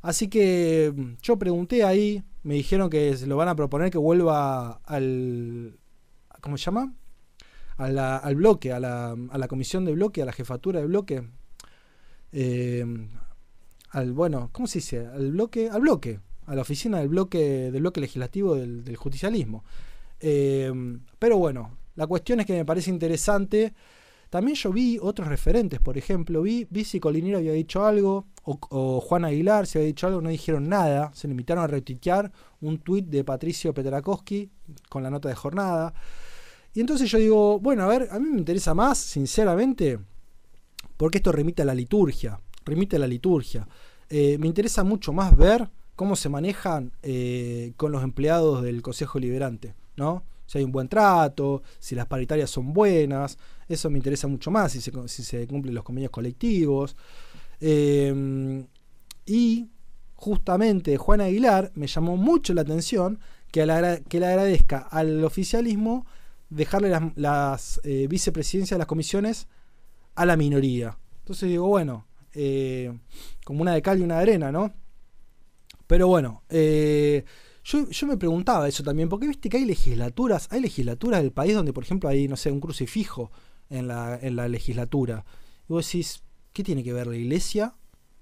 Así que mm, yo pregunté ahí, me dijeron que se lo van a proponer que vuelva al. ¿Cómo se llama? al bloque, a la, a la, comisión de bloque, a la jefatura de bloque. al, bueno, ¿cómo se dice? Al bloque, al bloque, a la oficina del bloque, del bloque legislativo del, justicialismo. Eh, pero bueno, la cuestión es que me parece interesante. También yo vi otros referentes, por ejemplo, vi, vi si Colinero había dicho algo, o, Juan Aguilar se había dicho algo, no dijeron nada, se limitaron a retuitear un tuit de Patricio Petrakowski con la nota de jornada. Y entonces yo digo, bueno, a ver, a mí me interesa más, sinceramente, porque esto remite a la liturgia, remite a la liturgia. Eh, me interesa mucho más ver cómo se manejan eh, con los empleados del Consejo Liberante, ¿no? Si hay un buen trato, si las paritarias son buenas, eso me interesa mucho más, si se, cumplen los convenios colectivos. Em, y justamente Juan Aguilar me llamó mucho la atención que, que le agradezca al oficialismo dejarle las, eh, vicepresidencias de las comisiones a la minoría. Entonces digo, bueno, eh, como una de cal y una de arena, ¿no? Pero bueno, eh, yo, me preguntaba eso también, porque viste que hay legislaturas, hay legislaturas del país donde, por ejemplo, hay, no sé, un crucifijo en la, en la legislatura. Y vos decís, ¿qué tiene que ver la iglesia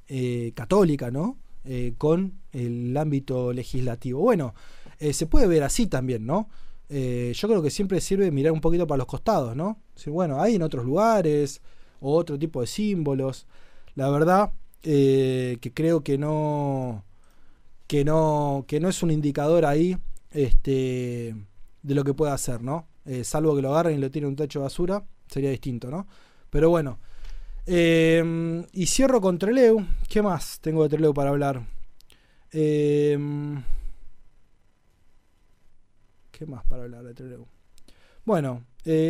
eh, católica, ¿no? Eh, con el ámbito legislativo. Bueno, se puede ver así también, ¿no? yo creo que siempre sirve mirar un poquito para los costados, ¿no? Decir, bueno, hay en otros lugares, o otro tipo de símbolos. La verdad que creo que no que no, que no es un indicador ahí este, de lo que puede hacer, ¿no? Eh, salvo que lo agarren y lo tiren un techo de basura, sería distinto, ¿no? Pero bueno. Eh, y cierro con Treleu. ¿Qué más tengo de Treleu para hablar? Eh, ¿Qué más para hablar de Treleu? Bueno,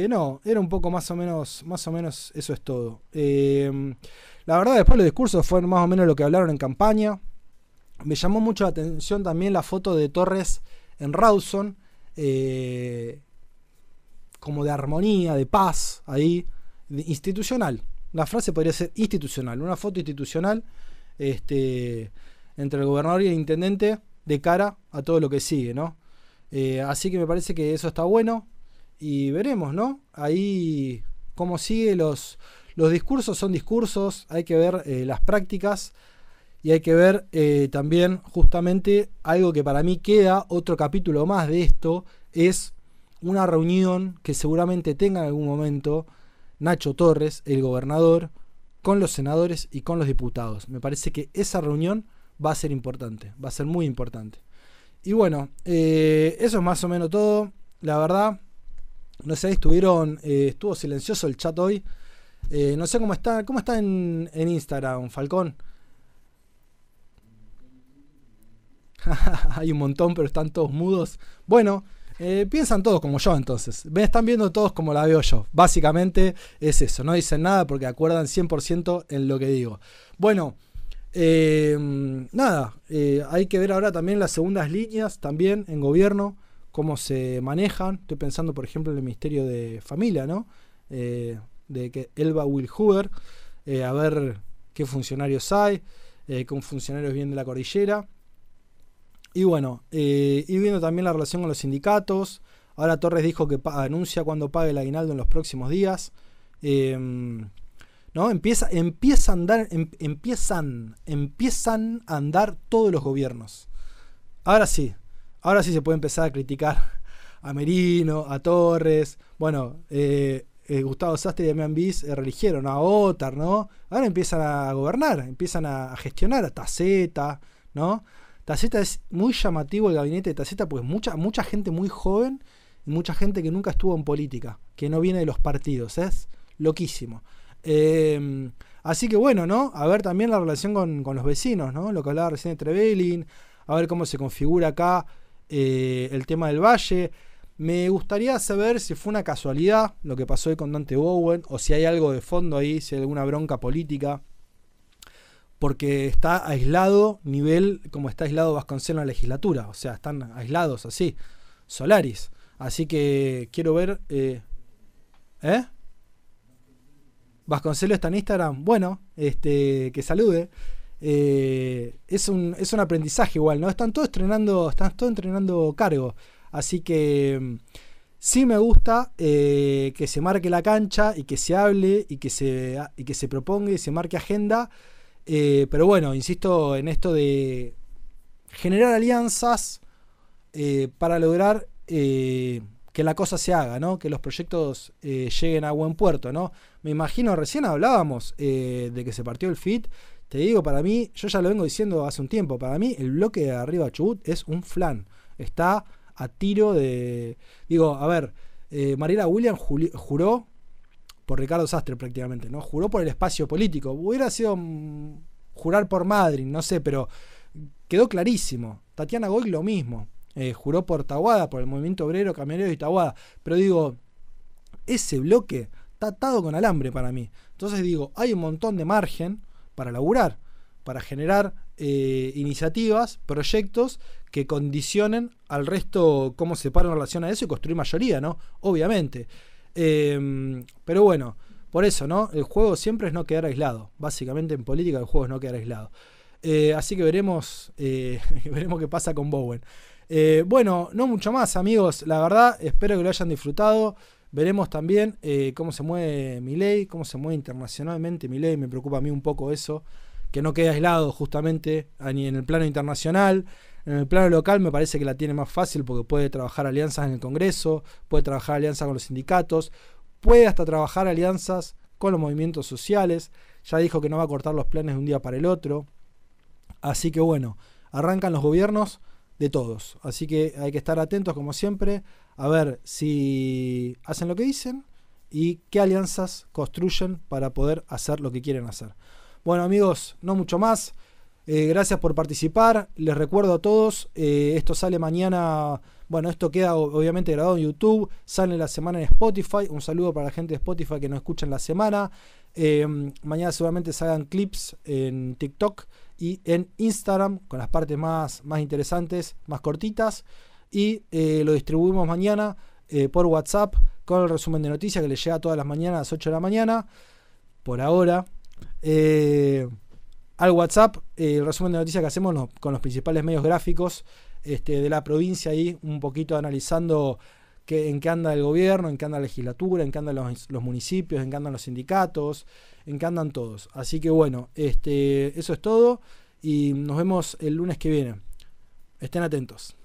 no, era un poco más o menos, más o menos eso es todo. la verdad, después los discursos fueron más o menos lo que hablaron en campaña. Me llamó mucho la atención también la foto de Torres en Rawson, eh, como de armonía, de paz, ahí, institucional. La frase podría ser institucional, una foto institucional este, entre el gobernador y el intendente de cara a todo lo que sigue, ¿no? Eh, así que me parece que eso está bueno y veremos, ¿no? Ahí cómo sigue los, los discursos son discursos, hay que ver eh, las prácticas y hay que ver eh, también justamente algo que para mí queda, otro capítulo más de esto, es una reunión que seguramente tenga en algún momento Nacho Torres, el gobernador, con los senadores y con los diputados. Me parece que esa reunión va a ser importante, va a ser muy importante. Y bueno, eh, eso es más o menos todo. La verdad, no sé, estuvieron, eh, estuvo silencioso el chat hoy. no sé cómo está, cómo está en, en Instagram, Falcón. (laughs) Hay un montón, pero están todos mudos. Bueno, eh, piensan todos como yo entonces. Me están viendo todos como la veo yo. Básicamente es eso. No dicen nada porque acuerdan 100% en lo que digo. Bueno, eh, nada. Eh, hay que ver ahora también las segundas líneas, también en gobierno, cómo se manejan. Estoy pensando, por ejemplo, en el Ministerio de Familia, ¿no? de que Elba Will Hoover. a ver qué funcionarios hay. qué funcionarios vienen de la cordillera. Y bueno, eh, y viendo también la relación con los sindicatos. Ahora Torres dijo que anuncia cuando pague el aguinaldo en los próximos días. Em, ¿no? Empieza, empieza a andar, em, empiezan, empiezan a andar todos los gobiernos. Ahora sí, ahora sí se puede empezar a criticar (laughs) a Merino, a Torres. Bueno, eh, eh, Gustavo Sastre y Damián Bis religieron a Otar, ¿no? Ahora empiezan a gobernar, empiezan a, gestionar a Taceta, ¿no? Taceta es muy llamativo el gabinete de Taceta, pues mucha, mucha gente muy joven y mucha gente que nunca estuvo en política, que no viene de los partidos, es loquísimo. Em, así que bueno, ¿no? A ver también la relación con, los vecinos, ¿no? Lo que hablaba recién de Trevelin, a ver cómo se configura acá eh, el tema del valle. Me gustaría saber si fue una casualidad lo que pasó hoy con Dante Bowen, o si hay algo de fondo ahí, si hay alguna bronca política porque está aislado, nivel como está aislado Vasconcelos en la legislatura, o sea, están aislados así, Solaris. Así que quiero ver... Eh, ¿Eh? Vasconcelos está en Instagram. Bueno, este, que salude. Eh, es, un, es un aprendizaje igual, ¿no? Están todos entrenando, están todos entrenando cargo. Así que mm, sí me gusta eh, que se marque la cancha y que se hable y que se, y que se proponga y se marque agenda. Eh, pero bueno, insisto en esto de generar alianzas para lograr que la cosa se haga, ¿no? Que los proyectos lleguen a buen puerto, ¿no? Me imagino, recién hablábamos de que se partió el FIT te digo, para mí, yo ya lo vengo diciendo hace un tiempo, para mí el bloque de arriba Chubut es un flan. Está a tiro de... Digo, a ver, eh, Mariela Williams juró por Ricardo Sastre prácticamente, ¿no? Juró por el espacio político. Hubiera sido mm, jurar por Madrid, no sé, pero quedó clarísimo. Tatiana Goy lo mismo. Eh, juró por Taguada, por el movimiento obrero, camionero y Taguada. Pero digo, ese bloque está atado con alambre para mí. Entonces digo, hay un montón de margen para laburar, para generar eh, iniciativas, proyectos que condicionen al resto cómo se para en relación a eso y construir mayoría, ¿no? Obviamente. Em, pero bueno, por eso, ¿no? El juego siempre es no quedar aislado. Básicamente en política el juego es no quedar aislado. Eh, así que veremos, eh, (laughs) veremos qué pasa con Bowen. bueno, no mucho más, amigos. La verdad, espero que lo hayan disfrutado. Veremos también eh, cómo se mueve ley, cómo se mueve internacionalmente ley. Me preocupa a mí un poco eso, que no quede aislado justamente ni en el plano internacional. En el plano local me parece que la tiene más fácil porque puede trabajar alianzas en el Congreso, puede trabajar alianzas con los sindicatos, puede hasta trabajar alianzas con los movimientos sociales. Ya dijo que no va a cortar los planes de un día para el otro. Así que bueno, arrancan los gobiernos de todos. Así que hay que estar atentos como siempre a ver si hacen lo que dicen y qué alianzas construyen para poder hacer lo que quieren hacer. Bueno amigos, no mucho más. Eh, gracias por participar. Les recuerdo a todos, eh, esto sale mañana, bueno, esto queda obviamente grabado en YouTube, sale la semana en Spotify. Un saludo para la gente de Spotify que nos escucha en la semana. Eh, mañana seguramente salgan clips en TikTok y en Instagram con las partes más, más interesantes, más cortitas y lo distribuimos mañana por WhatsApp con el resumen de noticias que le llega todas las mañanas a las 8 de la mañana. Por ahora. Al WhatsApp, el resumen de noticias que hacemos con los principales medios gráficos este, de la provincia ahí, un poquito analizando en qué anda el gobierno, en qué anda la legislatura, en qué andan los, los, municipios, en qué andan los sindicatos, en qué andan todos. Así que bueno, este, eso es todo y nos vemos el lunes que viene. Estén atentos.